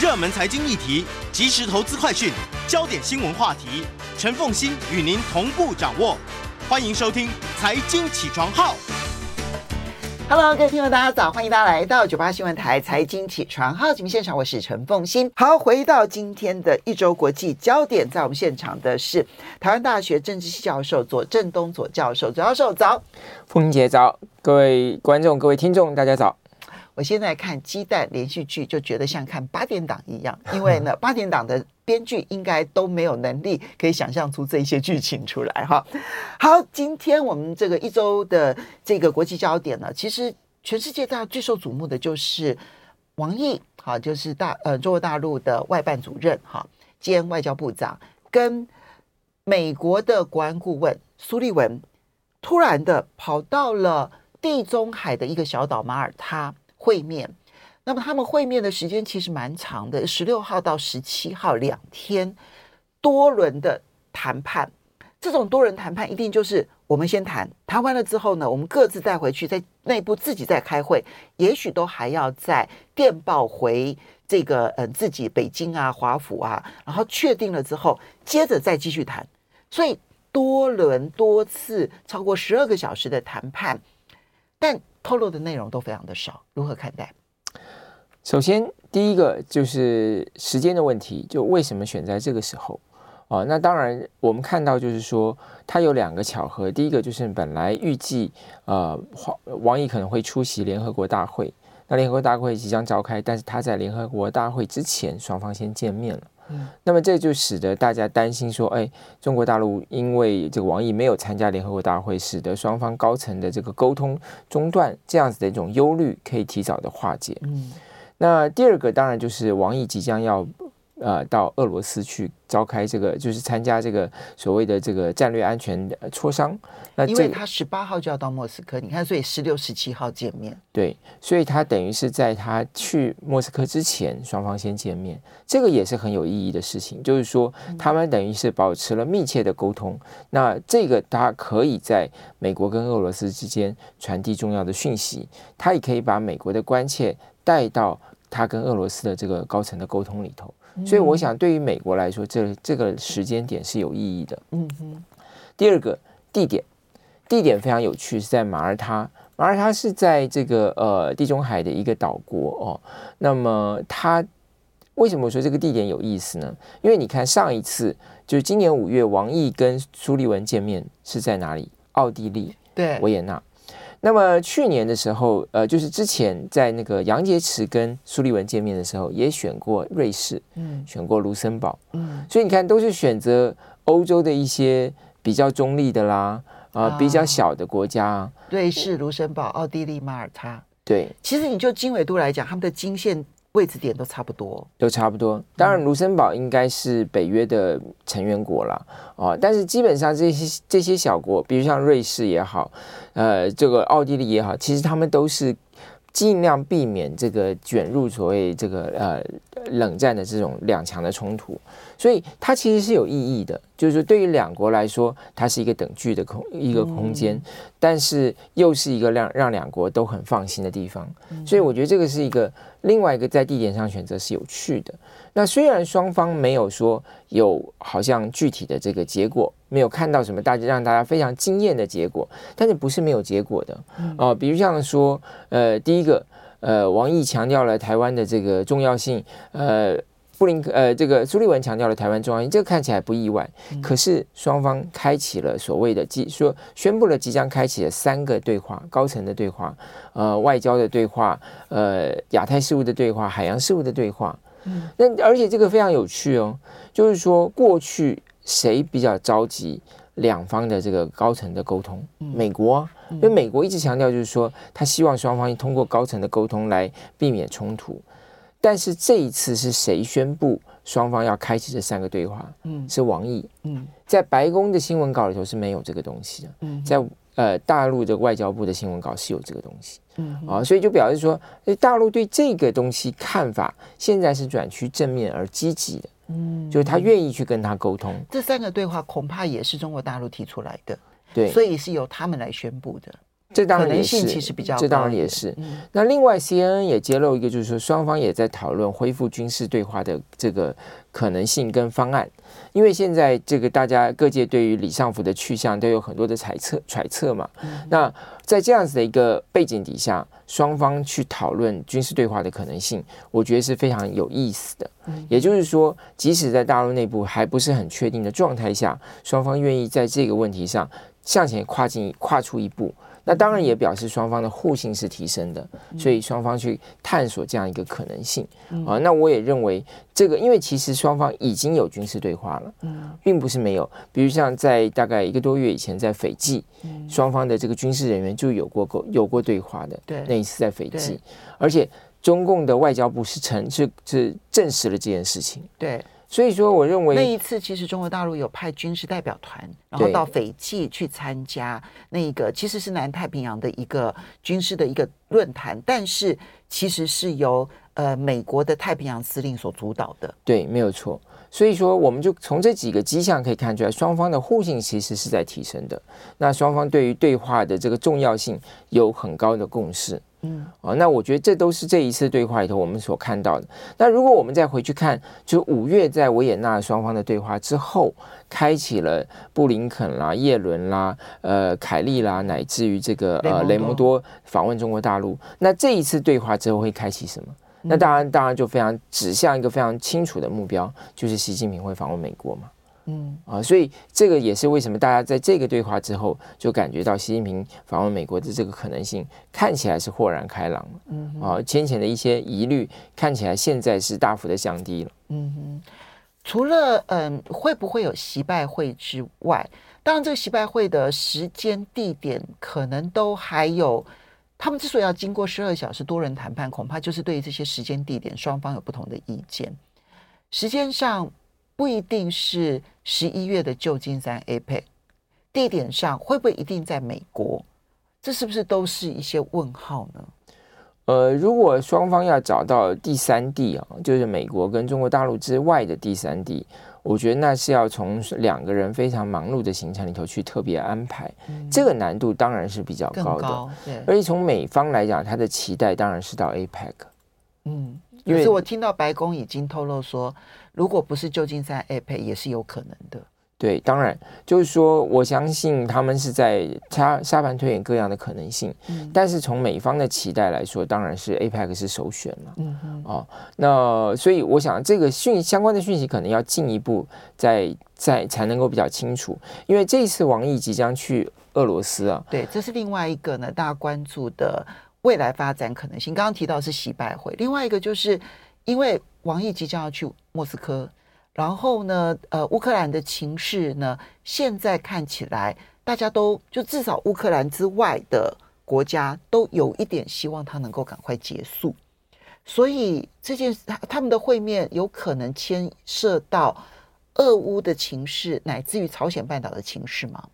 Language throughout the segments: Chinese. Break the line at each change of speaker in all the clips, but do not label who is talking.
热门财经议题、即时投资快讯、焦点新闻话题，陈凤欣与您同步掌握。欢迎收听《财经起床号》。
Hello，各位听众，大家早！欢迎大家来到九八新闻台《财经起床号》节目现场，我是陈凤欣。好，回到今天的一周国际焦点，在我们现场的是台湾大学政治系教授左正东左教授。左教授早，
凤馨姐早，各位观众、各位听众，大家早。
我现在看鸡蛋连续剧，就觉得像看八点档一样，因为呢，八点档的编剧应该都没有能力可以想象出这些剧情出来哈。好，今天我们这个一周的这个国际焦点呢，其实全世界大家最受瞩目的就是王毅，好，就是大呃中国大陆的外办主任哈兼外交部长，跟美国的国安顾问苏立文突然的跑到了地中海的一个小岛马耳他。会面，那么他们会面的时间其实蛮长的，十六号到十七号两天，多轮的谈判。这种多人谈判一定就是我们先谈，谈完了之后呢，我们各自带回去，在内部自己再开会，也许都还要再电报回这个嗯自己北京啊、华府啊，然后确定了之后，接着再继续谈。所以多轮多次超过十二个小时的谈判，但。透露的内容都非常的少，如何看待？
首先，第一个就是时间的问题，就为什么选在这个时候啊？那当然，我们看到就是说，它有两个巧合。第一个就是本来预计呃，王毅可能会出席联合国大会，那联合国大会即将召开，但是他在联合国大会之前，双方先见面了。嗯，那么这就使得大家担心说，哎，中国大陆因为这个王毅没有参加联合国大会，使得双方高层的这个沟通中断，这样子的一种忧虑可以提早的化解。嗯，那第二个当然就是王毅即将要。呃，到俄罗斯去召开这个，就是参加这个所谓的这个战略安全磋商。那
因为他十八号就要到莫斯科，你看，所以十六、十七号见面。
对，所以他等于是在他去莫斯科之前，双方先见面，这个也是很有意义的事情。就是说，他们等于是保持了密切的沟通。嗯、那这个他可以在美国跟俄罗斯之间传递重要的讯息，他也可以把美国的关切带到他跟俄罗斯的这个高层的沟通里头。所以我想，对于美国来说，这这个时间点是有意义的。嗯哼。第二个地点，地点非常有趣，是在马耳他。马耳他是在这个呃地中海的一个岛国哦。那么它为什么说这个地点有意思呢？因为你看上一次就是今年五月，王毅跟苏利文见面是在哪里？奥地利，
对，
维也纳。那么去年的时候，呃，就是之前在那个杨洁篪跟苏利文见面的时候，也选过瑞士，嗯，选过卢森堡，嗯，所以你看，都是选择欧洲的一些比较中立的啦，啊、呃，比较小的国家，
瑞士、卢森堡、奥地利、马耳他，
对，
其实你就经纬度来讲，他们的经线。位置点都差不多，
都差不多。当然，卢森堡应该是北约的成员国了啊、哦。但是基本上这些这些小国，比如像瑞士也好，呃，这个奥地利也好，其实他们都是尽量避免这个卷入所谓这个呃冷战的这种两强的冲突。所以它其实是有意义的，就是说对于两国来说，它是一个等距的空一个空间，嗯、但是又是一个让让两国都很放心的地方。所以我觉得这个是一个另外一个在地点上选择是有趣的。那虽然双方没有说有好像具体的这个结果，没有看到什么大家让大家非常惊艳的结果，但是不是没有结果的哦、呃，比如像说，呃，第一个，呃，王毅强调了台湾的这个重要性，呃。布林克呃，这个苏利文强调了台湾重要性，这个看起来不意外。可是双方开启了所谓的即说宣布了即将开启的三个对话，高层的对话，呃，外交的对话，呃，亚太事务的对话，海洋事务的对话。嗯，那而且这个非常有趣哦，就是说过去谁比较着急两方的这个高层的沟通？美国，因为美国一直强调就是说他希望双方通过高层的沟通来避免冲突。但是这一次是谁宣布双方要开启这三个对话？嗯，是王毅。嗯，在白宫的新闻稿里头是没有这个东西的。嗯，在呃大陆的外交部的新闻稿是有这个东西。嗯啊，所以就表示说，大陆对这个东西看法现在是转趋正面而积极的。嗯，就是他愿意去跟他沟通。
这三个对话恐怕也是中国大陆提出来的。
对，
所以是由他们来宣布的。
这当然也是，
其实比较
这当然也是。嗯、那另外，CNN 也揭露一个，就是说双方也在讨论恢复军事对话的这个可能性跟方案。因为现在这个大家各界对于李尚福的去向都有很多的猜测揣测嘛。嗯、那在这样子的一个背景底下，双方去讨论军事对话的可能性，我觉得是非常有意思的。嗯、也就是说，即使在大陆内部还不是很确定的状态下，双方愿意在这个问题上向前跨进跨出一步。那当然也表示双方的互信是提升的，所以双方去探索这样一个可能性啊。那我也认为这个，因为其实双方已经有军事对话了，并不是没有。比如像在大概一个多月以前，在斐济，双方的这个军事人员就有过过有过对话的。对，那一次在斐济，而且中共的外交部是承是是证实了这件事情。
对。
所以说，我认为
那一次其实中国大陆有派军事代表团，然后到斐济去参加那个其实是南太平洋的一个军事的一个论坛，但是其实是由呃美国的太平洋司令所主导的。
对，没有错。所以说，我们就从这几个迹象可以看出来，双方的互信其实是在提升的。那双方对于对话的这个重要性有很高的共识。嗯，哦，那我觉得这都是这一次对话里头我们所看到的。那如果我们再回去看，就五月在维也纳双方的对话之后，开启了布林肯啦、叶伦啦、呃凯利啦，乃至于这个呃雷蒙多访问中国大陆。那这一次对话之后会开启什么？那当然，当然就非常指向一个非常清楚的目标，就是习近平会访问美国嘛。嗯啊，所以这个也是为什么大家在这个对话之后就感觉到习近平访问美国的这个可能性看起来是豁然开朗。嗯啊，先前的一些疑虑看起来现在是大幅的降低了。嗯
哼，除了嗯会不会有习拜会之外，当然这个习拜会的时间地点可能都还有。他们之所以要经过十二小时多人谈判，恐怕就是对于这些时间地点双方有不同的意见。时间上。不一定是十一月的旧金山 APEC，地点上会不会一定在美国？这是不是都是一些问号呢？
呃，如果双方要找到第三地啊，就是美国跟中国大陆之外的第三地，我觉得那是要从两个人非常忙碌的行程里头去特别安排，嗯、这个难度当然是比较高的。高对，而且从美方来讲，他的期待当然是到 APEC。嗯，
可是我听到白宫已经透露说。如果不是旧金山 APEC 也是有可能的。
对，当然就是说，我相信他们是在沙沙盘推演各样的可能性。嗯，但是从美方的期待来说，当然是 APEC 是首选了。嗯哼哦，那所以我想，这个讯相关的讯息可能要进一步再再才能够比较清楚，因为这一次王毅即将去俄罗斯啊。
对，这是另外一个呢，大家关注的未来发展可能性。刚刚提到是洗拜会，另外一个就是因为。王毅即将要去莫斯科，然后呢，呃，乌克兰的情势呢，现在看起来大家都就至少乌克兰之外的国家都有一点希望他能够赶快结束，所以这件他他们的会面有可能牵涉到俄乌的情势，乃至于朝鲜半岛的情势吗？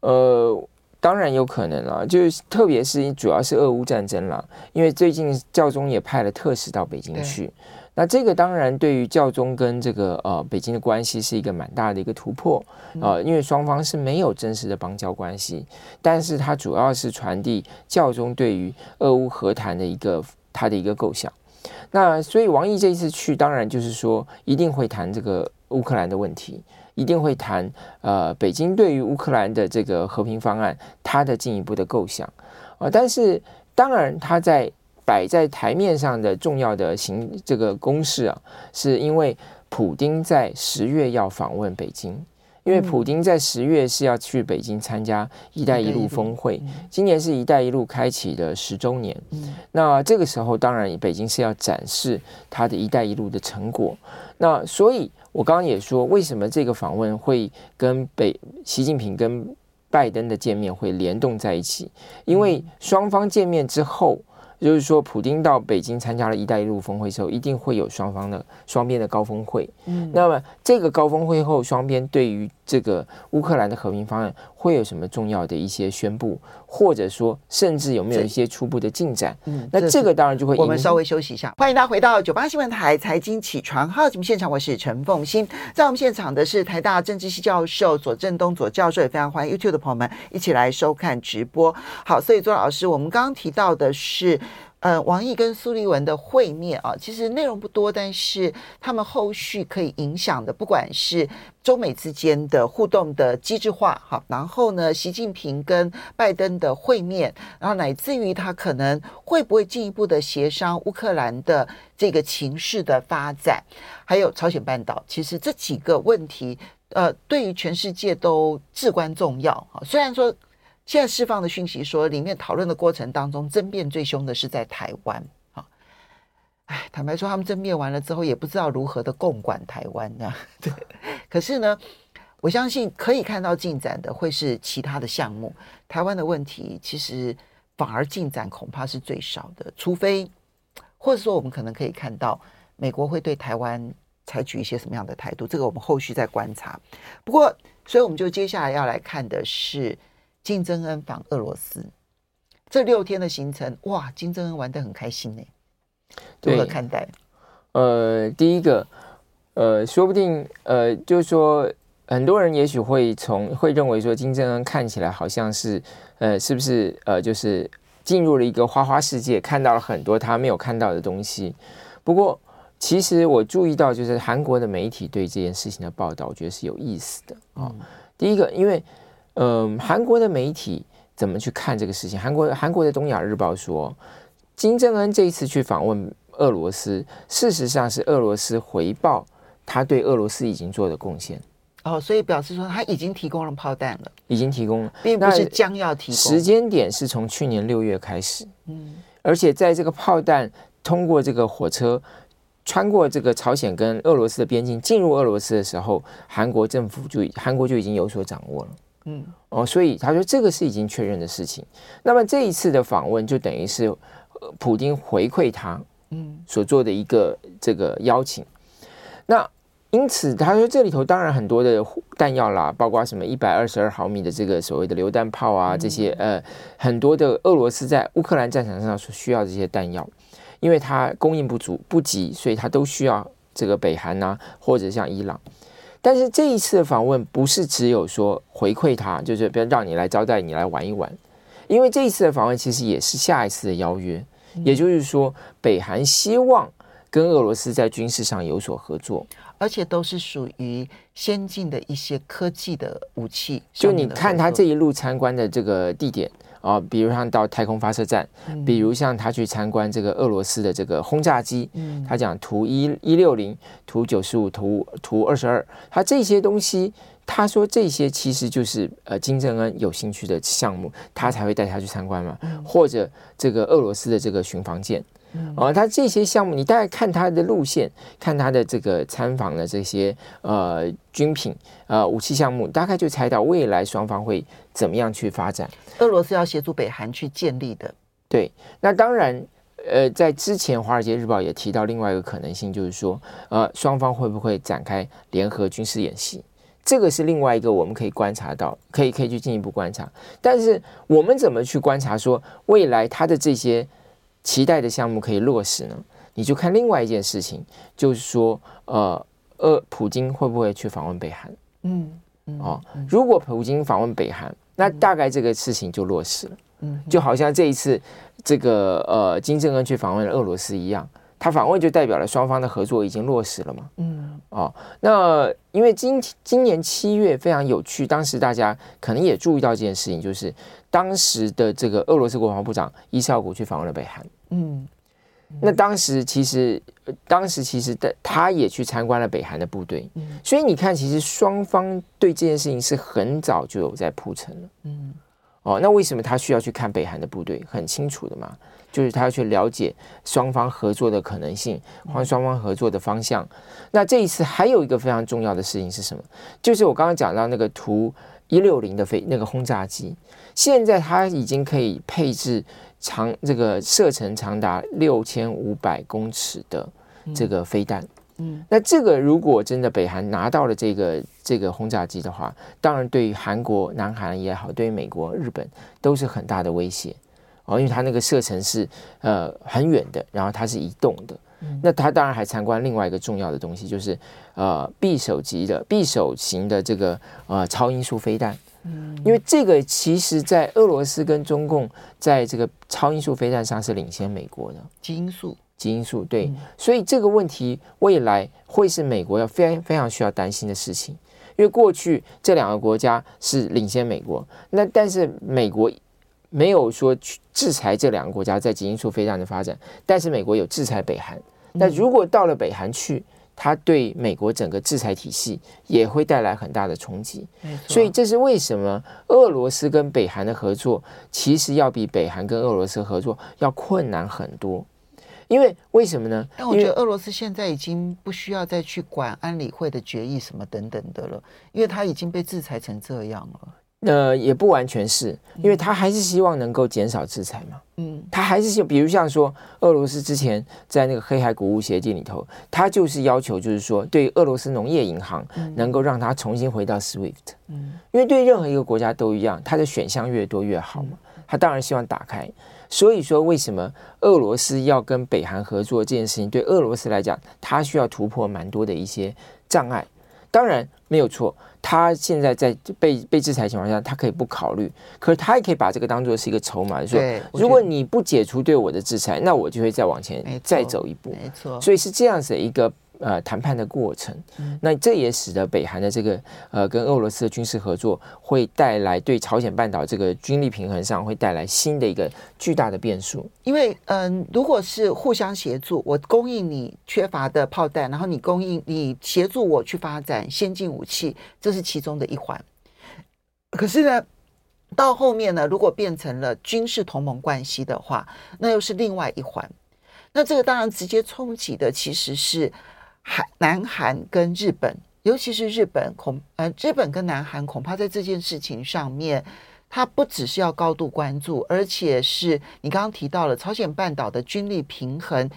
呃，当然有可能了，就是特别是主要是俄乌战争了，因为最近教宗也派了特使到北京去。那这个当然对于教宗跟这个呃北京的关系是一个蛮大的一个突破啊、呃，因为双方是没有真实的邦交关系，但是它主要是传递教宗对于俄乌和谈的一个他的一个构想。那所以王毅这一次去，当然就是说一定会谈这个乌克兰的问题，一定会谈呃北京对于乌克兰的这个和平方案它的进一步的构想啊、呃，但是当然它在。摆在台面上的重要的行这个公式啊，是因为普京在十月要访问北京，因为普京在十月是要去北京参加“一带一路”峰会，今年是一带一路开启的十周年。那这个时候，当然北京是要展示他的一带一路的成果。那所以，我刚刚也说，为什么这个访问会跟北习近平跟拜登的见面会联动在一起？因为双方见面之后。就是说，普京到北京参加了一带一路峰会之后，一定会有双方的双边的高峰会。嗯，那么这个高峰会后，双边对于这个乌克兰的和平方案会有什么重要的一些宣布，或者说甚至有没有一些初步的进展？嗯，那这个当然就会。
我们稍微休息一下，欢迎大家回到九八新闻台财经起床号节目现场，我是陈凤欣，在我们现场的是台大政治系教授左正东左教授，也非常欢迎 YouTube 的朋友们一起来收看直播。好，所以左老师，我们刚刚提到的是。呃，王毅跟苏利文的会面啊，其实内容不多，但是他们后续可以影响的，不管是中美之间的互动的机制化，好，然后呢，习近平跟拜登的会面，然后乃至于他可能会不会进一步的协商乌克兰的这个情势的发展，还有朝鲜半岛，其实这几个问题，呃，对于全世界都至关重要啊。虽然说。现在释放的讯息说，里面讨论的过程当中，争辩最凶的是在台湾。啊，哎，坦白说，他们争辩完了之后，也不知道如何的共管台湾这样。对，可是呢，我相信可以看到进展的会是其他的项目。台湾的问题其实反而进展恐怕是最少的，除非或者说我们可能可以看到美国会对台湾采取一些什么样的态度，这个我们后续再观察。不过，所以我们就接下来要来看的是。金正恩访俄罗斯这六天的行程，哇，金正恩玩得很开心呢。如何看待？
呃，第一个，呃，说不定，呃，就是说，很多人也许会从会认为说，金正恩看起来好像是，呃，是不是，呃，就是进入了一个花花世界，看到了很多他没有看到的东西。不过，其实我注意到，就是韩国的媒体对这件事情的报道，我觉得是有意思的啊。哦，第一个，因为。嗯，韩国的媒体怎么去看这个事情？韩国韩国的《东亚日报》说，金正恩这一次去访问俄罗斯，事实上是俄罗斯回报他对俄罗斯已经做的贡献。
哦，所以表示说他已经提供了炮弹了，
已经提供了，
并不是将要提供。
时间点是从去年六月开始，嗯，而且在这个炮弹通过这个火车穿过这个朝鲜跟俄罗斯的边境进入俄罗斯的时候，韩国政府就韩国就已经有所掌握了。嗯，哦，所以他说这个是已经确认的事情。那么这一次的访问就等于是，普京回馈他，嗯，所做的一个这个邀请。那因此他说这里头当然很多的弹药啦，包括什么一百二十二毫米的这个所谓的榴弹炮啊，这些呃很多的俄罗斯在乌克兰战场上所需要这些弹药，因为它供应不足不及，所以它都需要这个北韩呐，或者像伊朗。但是这一次的访问不是只有说回馈他，就是别让你来招待你来玩一玩，因为这一次的访问其实也是下一次的邀约，也就是说北韩希望跟俄罗斯在军事上有所合作，
而且都是属于先进的一些科技的武器。
就你看他这一路参观的这个地点。啊，比如像到太空发射站，比如像他去参观这个俄罗斯的这个轰炸机，他讲图一一六零、图九十五、图图二十二，他这些东西，他说这些其实就是呃金正恩有兴趣的项目，他才会带他去参观嘛，或者这个俄罗斯的这个巡防舰。哦，他这些项目，你大概看他的路线，看他的这个参访的这些呃军品呃武器项目，大概就猜到未来双方会怎么样去发展。
俄罗斯要协助北韩去建立的，
对。那当然，呃，在之前《华尔街日报》也提到另外一个可能性，就是说，呃，双方会不会展开联合军事演习？这个是另外一个我们可以观察到，可以可以去进一步观察。但是我们怎么去观察说未来他的这些？期待的项目可以落实呢？你就看另外一件事情，就是说，呃，呃，普京会不会去访问北韩？嗯，嗯哦，如果普京访问北韩，那大概这个事情就落实了。嗯，就好像这一次这个呃金正恩去访问俄罗斯一样。他访问就代表了双方的合作已经落实了嘛？嗯，哦，那因为今今年七月非常有趣，当时大家可能也注意到这件事情，就是当时的这个俄罗斯国防部长伊绍古去访问了北韩。嗯，那当时其实，当时其实的他也去参观了北韩的部队。嗯，所以你看，其实双方对这件事情是很早就有在铺陈了。嗯，哦，那为什么他需要去看北韩的部队？很清楚的嘛。就是他要去了解双方合作的可能性，或双方合作的方向。那这一次还有一个非常重要的事情是什么？就是我刚刚讲到那个图一六零的飞那个轰炸机，现在它已经可以配置长这个射程长达六千五百公尺的这个飞弹。嗯，那这个如果真的北韩拿到了这个这个轰炸机的话，当然对于韩国、南韩也好，对于美国、日本都是很大的威胁哦，因为它那个射程是呃很远的，然后它是移动的。嗯、那它当然还参观另外一个重要的东西，就是呃匕首级的匕首型的这个呃超音速飞弹。嗯，因为这个其实在俄罗斯跟中共在这个超音速飞弹上是领先美国的。
基因素。基。
因素对，所以这个问题未来会是美国要非常非常需要担心的事情，因为过去这两个国家是领先美国，那但是美国没有说去制裁这两个国家在基因素飞弹的发展，但是美国有制裁北韩，那如果到了北韩去，它对美国整个制裁体系也会带来很大的冲击，所以这是为什么俄罗斯跟北韩的合作其实要比北韩跟俄罗斯合作要困难很多。因为为什么呢？
但我觉得俄罗斯现在已经不需要再去管安理会的决议什么等等的了，因为他已经被制裁成这样了。
呃，也不完全是，因为他还是希望能够减少制裁嘛。嗯，他还是希望，比如像说，俄罗斯之前在那个黑海谷物协定里头，他就是要求，就是说，对俄罗斯农业银行能够让它重新回到 SWIFT。嗯，因为对任何一个国家都一样，它的选项越多越好嘛。他当然希望打开。所以说，为什么俄罗斯要跟北韩合作这件事情，对俄罗斯来讲，他需要突破蛮多的一些障碍。当然没有错，他现在在被被制裁情况下，他可以不考虑，可是他也可以把这个当做是一个筹码，说如果你不解除对我的制裁，那我就会再往前再走一步。
没错，
所以是这样子的一个。呃，谈判的过程，那这也使得北韩的这个呃跟俄罗斯的军事合作会带来对朝鲜半岛这个军力平衡上会带来新的一个巨大的变数。
因为嗯、呃，如果是互相协助，我供应你缺乏的炮弹，然后你供应你协助我去发展先进武器，这是其中的一环。可是呢，到后面呢，如果变成了军事同盟关系的话，那又是另外一环。那这个当然直接冲击的其实是。韩、南韩跟日本，尤其是日本恐呃，日本跟南韩恐怕在这件事情上面，它不只是要高度关注，而且是你刚刚提到了朝鲜半岛的军力平衡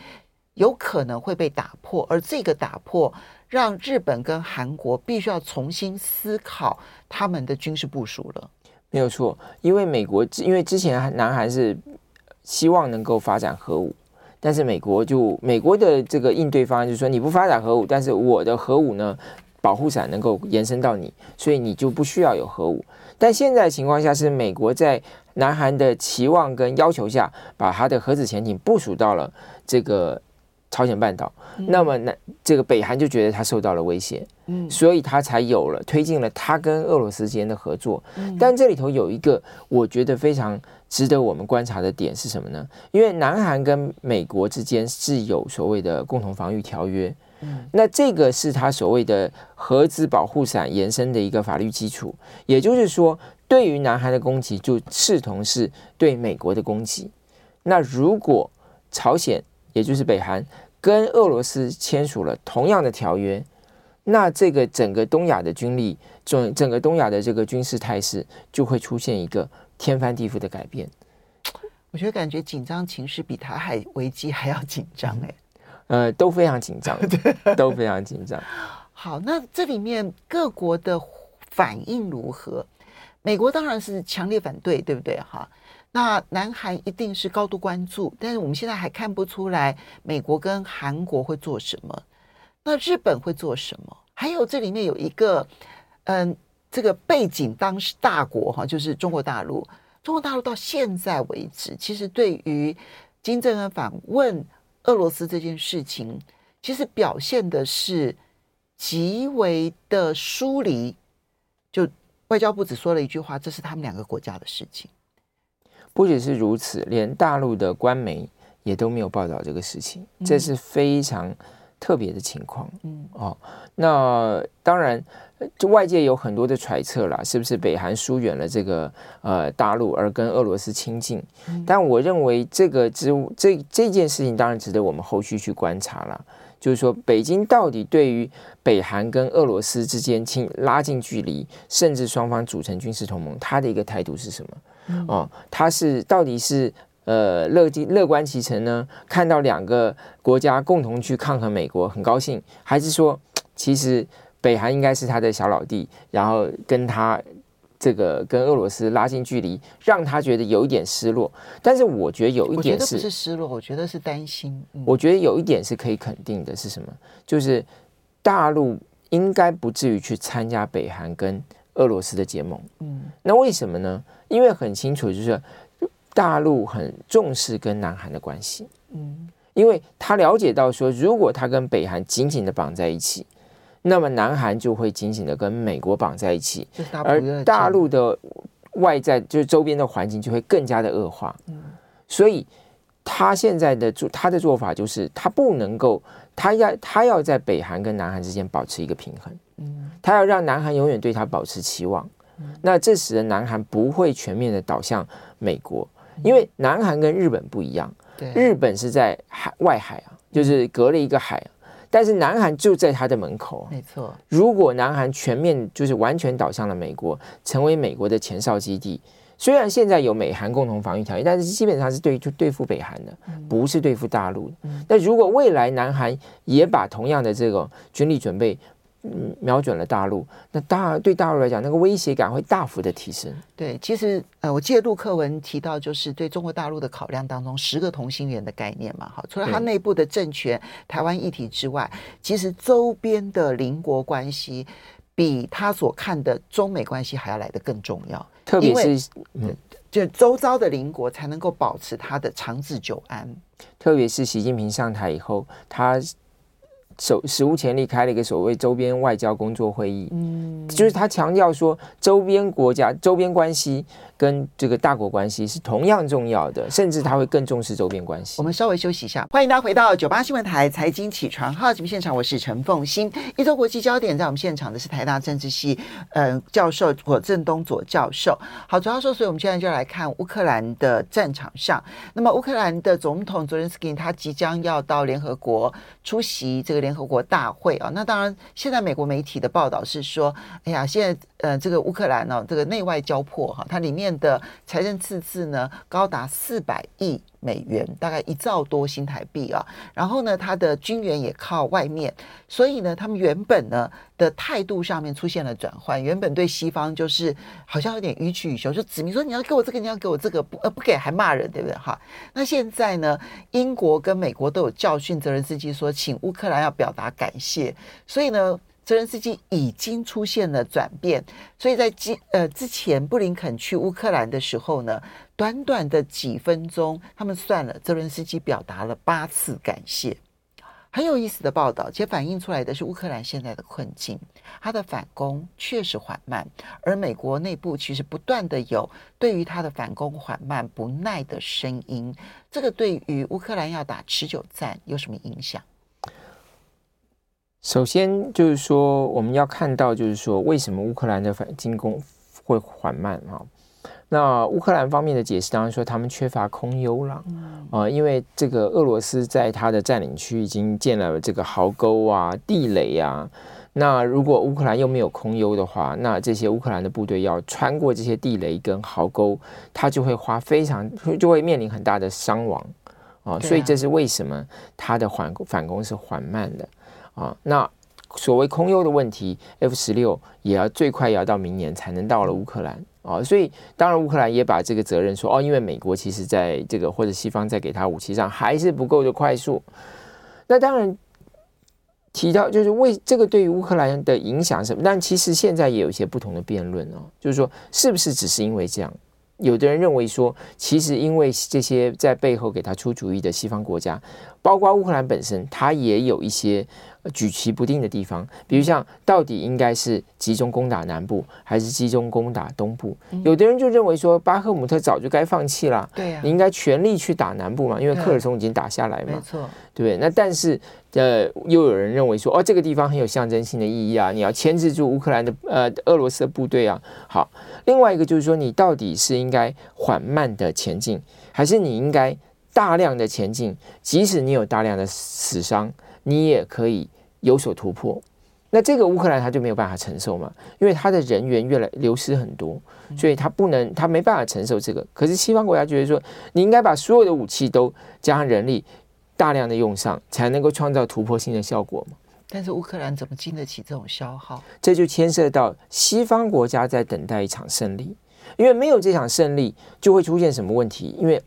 有可能会被打破，而这个打破让日本跟韩国必须要重新思考他们的军事部署了。
没有错，因为美国因为之前南韩是希望能够发展核武。但是美国就美国的这个应对方案就是说，你不发展核武，但是我的核武呢，保护伞能够延伸到你，所以你就不需要有核武。但现在情况下是美国在南韩的期望跟要求下，把它的核子潜艇部署到了这个朝鲜半岛，那么南这个北韩就觉得他受到了威胁，嗯，所以他才有了推进了他跟俄罗斯之间的合作。但这里头有一个我觉得非常。值得我们观察的点是什么呢？因为南韩跟美国之间是有所谓的共同防御条约，嗯，那这个是它所谓的核子保护伞延伸的一个法律基础。也就是说，对于南韩的攻击，就视同是对美国的攻击。那如果朝鲜，也就是北韩，跟俄罗斯签署了同样的条约，那这个整个东亚的军力，整整个东亚的这个军事态势，就会出现一个。天翻地覆的改变，
我觉得感觉紧张情势比台海危机还要紧张哎，
呃，都非常紧张，都非常紧张。
好，那这里面各国的反应如何？美国当然是强烈反对，对不对？哈，那南韩一定是高度关注，但是我们现在还看不出来美国跟韩国会做什么，那日本会做什么？还有这里面有一个，嗯。这个背景当时大国哈，就是中国大陆。中国大陆到现在为止，其实对于金正恩访问俄罗斯这件事情，其实表现的是极为的疏离。就外交部只说了一句话：“这是他们两个国家的事情。”
不仅是如此，连大陆的官媒也都没有报道这个事情，这是非常特别的情况。嗯，哦，那当然，就外界有很多的揣测啦，是不是北韩疏远了这个呃大陆，而跟俄罗斯亲近？嗯、但我认为这个之这这件事情，当然值得我们后续去观察了。就是说，北京到底对于北韩跟俄罗斯之间亲拉近距离，甚至双方组成军事同盟，他的一个态度是什么？嗯、哦，他是到底是呃乐乐观其成呢？看到两个国家共同去抗衡美国，很高兴，还是说其实北韩应该是他的小老弟，然后跟他？这个跟俄罗斯拉近距离，让他觉得有一点失落。但是我觉得有一点是，
不是失落，我觉得是担心。
嗯、我觉得有一点是可以肯定的，是什么？就是大陆应该不至于去参加北韩跟俄罗斯的结盟。嗯，那为什么呢？因为很清楚，就是大陆很重视跟南韩的关系。嗯，因为他了解到说，如果他跟北韩紧紧的绑在一起。那么南韩就会紧紧的跟美国绑在一起，而大陆的外在就是周边的环境就会更加的恶化。所以他现在的做他的做法就是他不能够，他要他要在北韩跟南韩之间保持一个平衡。嗯他要让南韩永远对他保持期望。那这使得南韩不会全面的倒向美国，因为南韩跟日本不一样，日本是在海外海啊，就是隔了一个海。但是南韩就在他的门口，
没错。
如果南韩全面就是完全倒向了美国，成为美国的前哨基地，虽然现在有美韩共同防御条约，但是基本上是对就对付北韩的，不是对付大陆。那如果未来南韩也把同样的这个军力准备，嗯，瞄准了大陆，那大对大陆来讲，那个威胁感会大幅的提升。
对，其实呃，我记得陆克文提到，就是对中国大陆的考量当中，十个同心圆的概念嘛，哈，除了他内部的政权、台湾议题之外，其实周边的邻国关系，比他所看的中美关系还要来得更重要。
特别是，
嗯，就周遭的邻国才能够保持他的长治久安。
特别是习近平上台以后，他。首史无前例开了一个所谓周边外交工作会议，嗯，就是他强调说，周边国家周边关系跟这个大国关系是同样重要的，甚至他会更重视周边关系。
我们稍微休息一下，欢迎大家回到九八新闻台财经起床号节目现场，我是陈凤欣。一周国际焦点，在我们现场的是台大政治系呃教授左正东左教授。好，左教授，所以我们现在就来看乌克兰的战场上。那么乌克兰的总统泽连斯基他即将要到联合国出席这个联合国大会啊，那当然，现在美国媒体的报道是说，哎呀，现在呃，这个乌克兰呢，这个内外交迫哈，它里面的财政赤字呢高达四百亿美元，大概一兆多新台币啊。然后呢，它的军援也靠外面，所以呢，他们原本呢的态度上面出现了转换，原本对西方就是好像有点予取予求，就指明说你要给我这个，你要给我这个，不呃不给还骂人，对不对哈？那现在呢，英国跟美国都有教训泽连斯基说，请乌克兰要表达感谢，所以呢。泽连斯基已经出现了转变，所以在之呃之前布林肯去乌克兰的时候呢，短短的几分钟，他们算了，泽连斯基表达了八次感谢，很有意思的报道，且反映出来的是乌克兰现在的困境，他的反攻确实缓慢，而美国内部其实不断的有对于他的反攻缓慢不耐的声音，这个对于乌克兰要打持久战有什么影响？
首先就是说，我们要看到，就是说，为什么乌克兰的反进攻会缓慢啊？那乌克兰方面的解释当然说，他们缺乏空优了啊，因为这个俄罗斯在他的占领区已经建了这个壕沟啊、地雷啊。那如果乌克兰又没有空优的话，那这些乌克兰的部队要穿过这些地雷跟壕沟，他就会花非常就会面临很大的伤亡啊。所以这是为什么他的反反攻是缓慢的。啊，那所谓空优的问题，F 十六也要最快也要到明年才能到了乌克兰啊，所以当然乌克兰也把这个责任说哦，因为美国其实在这个或者西方在给他武器上还是不够的快速。那当然提到就是为这个对于乌克兰的影响什么，但其实现在也有一些不同的辩论哦，就是说是不是只是因为这样？有的人认为说，其实因为这些在背后给他出主意的西方国家包括乌克兰本身，它也有一些举棋不定的地方，比如像到底应该是集中攻打南部，还是集中攻打东部？嗯、有的人就认为说，巴赫姆特早就该放弃了，
对呀、啊，
你应该全力去打南部嘛，因为克尔松已经打下来嘛，
没错，
对不对？那但是呃，又有人认为说，哦，这个地方很有象征性的意义啊，你要牵制住乌克兰的呃俄罗斯的部队啊。好，另外一个就是说，你到底是应该缓慢的前进，还是你应该大量的前进？即使你有大量的死伤，你也可以。有所突破，那这个乌克兰他就没有办法承受嘛，因为他的人员越来流失很多，所以他不能，他没办法承受这个。可是西方国家觉得说，你应该把所有的武器都加上人力，大量的用上，才能够创造突破性的效果嘛。
但是乌克兰怎么经得起这种消耗？
这就牵涉到西方国家在等待一场胜利，因为没有这场胜利，就会出现什么问题？因为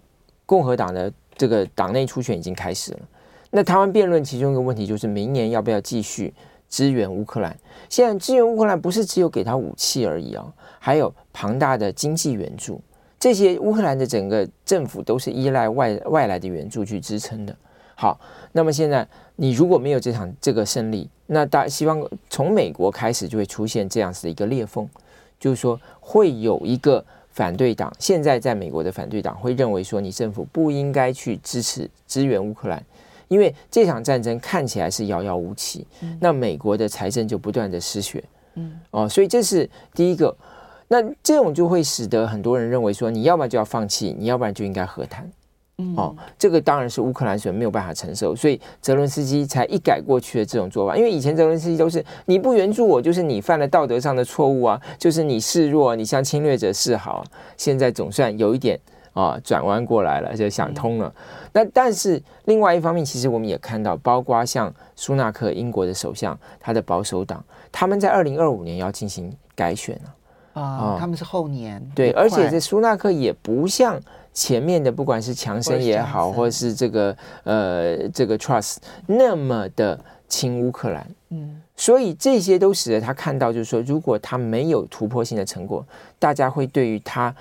共和党的这个党内初选已经开始了。那台湾辩论其中一个问题就是，明年要不要继续支援乌克兰？现在支援乌克兰不是只有给他武器而已啊、哦，还有庞大的经济援助。这些乌克兰的整个政府都是依赖外外来的援助去支撑的。好，那么现在你如果没有这场这个胜利，那大西方从美国开始就会出现这样子的一个裂缝，就是说会有一个反对党，现在在美国的反对党会认为说，你政府不应该去支持支援乌克兰。因为这场战争看起来是遥遥无期，嗯、那美国的财政就不断的失血，嗯，哦，所以这是第一个。那这种就会使得很多人认为说，你要么就要放弃，你要不然就应该和谈，嗯，哦，这个当然是乌克兰所没有办法承受，所以泽伦斯基才一改过去的这种做法。因为以前泽伦斯基都是你不援助我，就是你犯了道德上的错误啊，就是你示弱，你向侵略者示好。现在总算有一点。啊，转弯过来了，就想通了。那但是另外一方面，其实我们也看到，包括像苏纳克，英国的首相，他的保守党，他们在二零二五年要进行改选了。
啊，他们是后年。
对，而且这苏纳克也不像前面的，不管是强生也好，或者是这个呃这个 Trust 那么的亲乌克兰。嗯，所以这些都使得他看到，就是说，如果他没有突破性的成果，大家会对于他。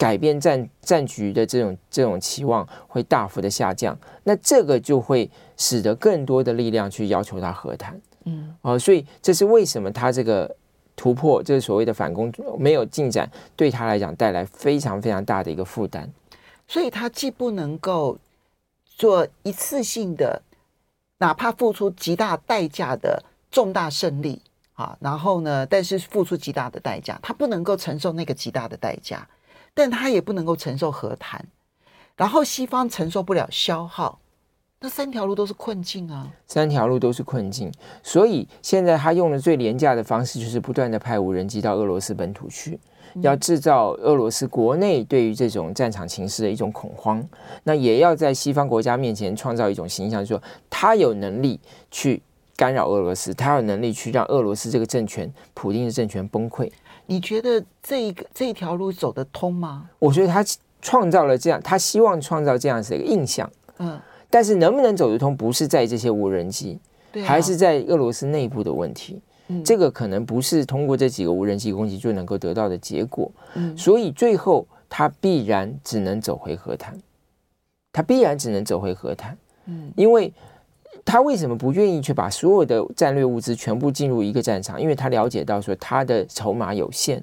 改变战战局的这种这种期望会大幅的下降，那这个就会使得更多的力量去要求他和谈，嗯，哦，所以这是为什么他这个突破，这个所谓的反攻没有进展，对他来讲带来非常非常大的一个负担，
所以他既不能够做一次性的，哪怕付出极大代价的重大胜利啊，然后呢，但是付出极大的代价，他不能够承受那个极大的代价。但他也不能够承受和谈，然后西方承受不了消耗，那三条路都是困境啊！
三条路都是困境，所以现在他用的最廉价的方式就是不断的派无人机到俄罗斯本土去，要制造俄罗斯国内对于这种战场情势的一种恐慌，那也要在西方国家面前创造一种形象，说他有能力去干扰俄罗斯，他有能力去让俄罗斯这个政权、普丁的政权崩溃。
你觉得这一个这一条路走得通吗？
我觉得他创造了这样，他希望创造这样子的一个印象。嗯，但是能不能走得通，不是在这些无人机，啊，还是在俄罗斯内部的问题。嗯，这个可能不是通过这几个无人机攻击就能够得到的结果。嗯，所以最后他必然只能走回和谈，他必然只能走回和谈。嗯，因为。他为什么不愿意去把所有的战略物资全部进入一个战场？因为他了解到说他的筹码有限。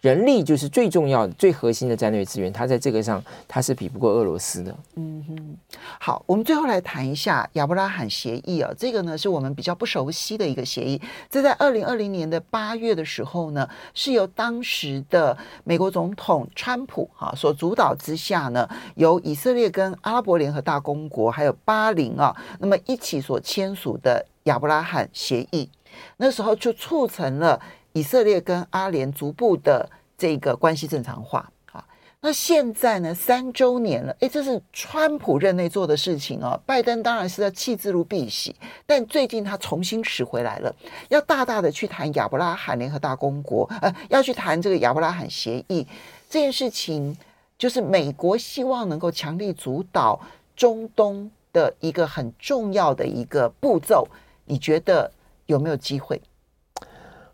人力就是最重要的、最核心的战略资源，它在这个上它是比不过俄罗斯的。
嗯哼，好，我们最后来谈一下亚伯拉罕协议啊，这个呢是我们比较不熟悉的一个协议。这在二零二零年的八月的时候呢，是由当时的美国总统川普啊所主导之下呢，由以色列跟阿拉伯联合大公国还有巴林啊，那么一起所签署的亚伯拉罕协议，那时候就促成了。以色列跟阿联逐步的这个关系正常化啊，那现在呢，三周年了，诶，这是川普任内做的事情哦。拜登当然是要弃之如敝屣，但最近他重新拾回来了，要大大的去谈亚伯拉罕联合大公国，呃，要去谈这个亚伯拉罕协议这件事情，就是美国希望能够强力主导中东的一个很重要的一个步骤，你觉得有没有机会？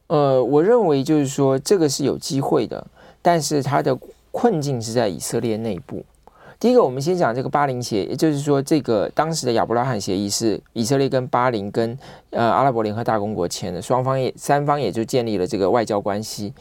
呃，我认为就是说这个是有机会的，但是它的困境是在以色列内部，第一个，我们先讲这个巴林协，也就是说，这个当时的亚伯拉罕协议是以色列跟巴林跟呃阿拉伯联合大公国签的，双方也三方也就建立了这个外交关系。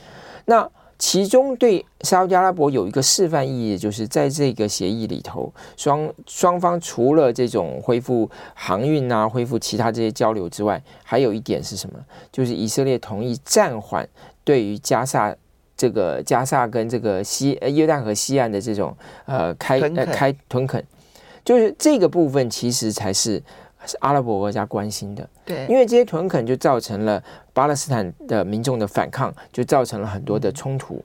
那其中对沙特阿拉伯有一个示范意义，就是在这个协议里头，双双方除了这种恢复航运啊、恢复其他这些交流之外，还有一点是什么？就是以色列同意暂缓对于加萨这个加萨跟这个西呃约旦河西岸的这种呃开呃开屯垦，就是这个部分其实才是。是阿拉伯国家关心的，
对，
因为这些屯垦就造成了巴勒斯坦的民众的反抗，就造成了很多的冲突。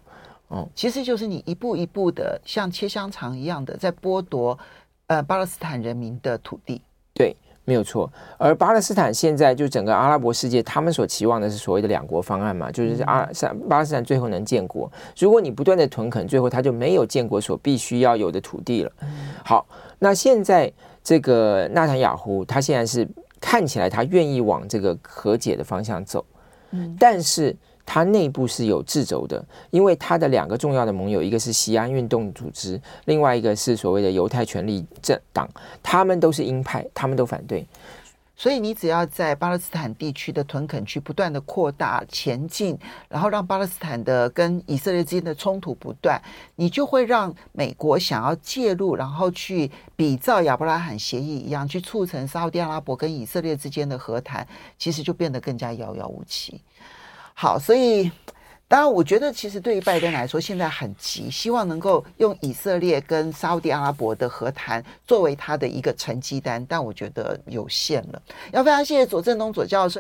哦、嗯，
其实就是你一步一步的像切香肠一样的在剥夺呃巴勒斯坦人民的土地。
对，没有错。而巴勒斯坦现在就整个阿拉伯世界，他们所期望的是所谓的两国方案嘛，就是阿巴勒斯坦最后能建国。如果你不断的屯垦，最后他就没有建国所必须要有的土地了。好，那现在。这个纳坦雅胡，他现在是看起来他愿意往这个和解的方向走，嗯，但是他内部是有掣肘的，因为他的两个重要的盟友，一个是西安运动组织，另外一个是所谓的犹太权力政党，他们都是鹰派，他们都反对。
所以你只要在巴勒斯坦地区的屯垦区不断的扩大前进，然后让巴勒斯坦的跟以色列之间的冲突不断，你就会让美国想要介入，然后去比照亚伯拉罕协议一样，去促成沙乌地阿拉伯跟以色列之间的和谈，其实就变得更加遥遥无期。好，所以。当然，我觉得其实对于拜登来说，现在很急，希望能够用以色列跟沙乌地阿拉伯的和谈作为他的一个成绩单，但我觉得有限了。要非常谢谢左正东左教授。